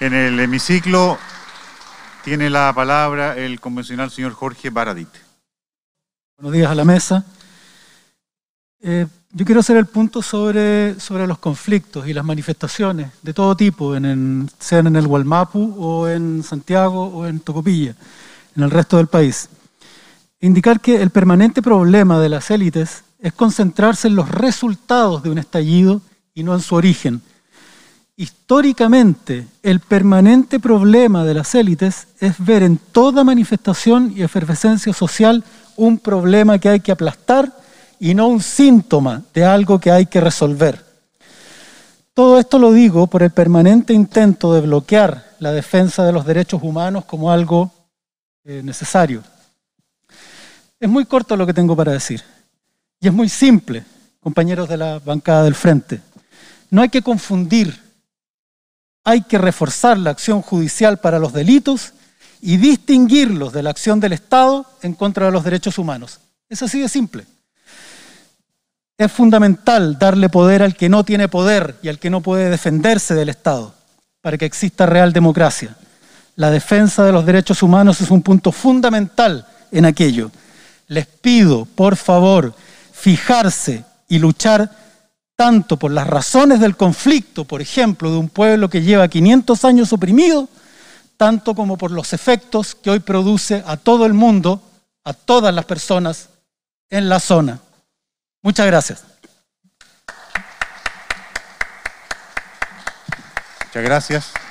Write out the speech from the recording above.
En el hemiciclo tiene la palabra el convencional señor Jorge Baradit. Buenos días a la mesa. Eh, yo quiero hacer el punto sobre, sobre los conflictos y las manifestaciones de todo tipo, en, sean en el Gualmapu o en Santiago o en Tocopilla, en el resto del país. Indicar que el permanente problema de las élites es concentrarse en los resultados de un estallido y no en su origen Históricamente, el permanente problema de las élites es ver en toda manifestación y efervescencia social un problema que hay que aplastar y no un síntoma de algo que hay que resolver. Todo esto lo digo por el permanente intento de bloquear la defensa de los derechos humanos como algo eh, necesario. Es muy corto lo que tengo para decir y es muy simple, compañeros de la bancada del frente. No hay que confundir hay que reforzar la acción judicial para los delitos y distinguirlos de la acción del Estado en contra de los derechos humanos. Es así de simple. Es fundamental darle poder al que no tiene poder y al que no puede defenderse del Estado para que exista real democracia. La defensa de los derechos humanos es un punto fundamental en aquello. Les pido, por favor, fijarse y luchar tanto por las razones del conflicto, por ejemplo, de un pueblo que lleva 500 años oprimido, tanto como por los efectos que hoy produce a todo el mundo, a todas las personas en la zona. Muchas gracias. Muchas gracias.